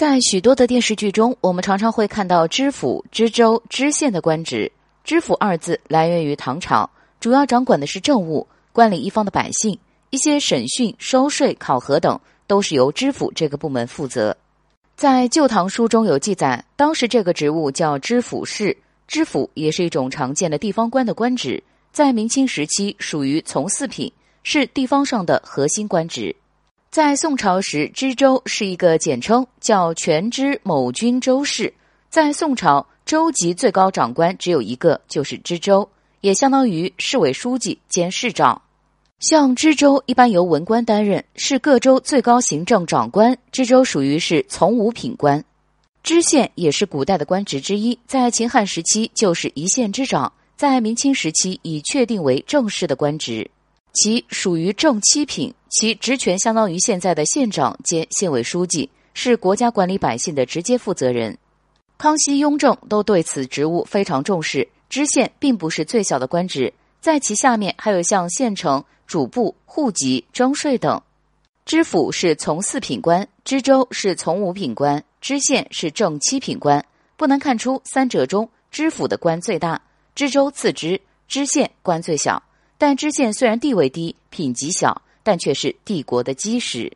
在许多的电视剧中，我们常常会看到知府、知州、知县的官职。知府二字来源于唐朝，主要掌管的是政务，管理一方的百姓，一些审讯、收税、考核等都是由知府这个部门负责。在《旧唐书》中有记载，当时这个职务叫知府事，知府也是一种常见的地方官的官职，在明清时期属于从四品，是地方上的核心官职。在宋朝时，知州是一个简称，叫全知某军州事。在宋朝，州级最高长官只有一个，就是知州，也相当于市委书记兼市长。像知州一般由文官担任，是各州最高行政长官。知州属于是从五品官。知县也是古代的官职之一，在秦汉时期就是一县之长，在明清时期已确定为正式的官职。其属于正七品，其职权相当于现在的县长兼县委书记，是国家管理百姓的直接负责人。康熙、雍正都对此职务非常重视。知县并不是最小的官职，在其下面还有像县城、主簿、户籍、征税等。知府是从四品官，知州是从五品官，知县是正七品官。不难看出，三者中知府的官最大，知州次之，知县官最小。但知县虽然地位低、品级小，但却是帝国的基石。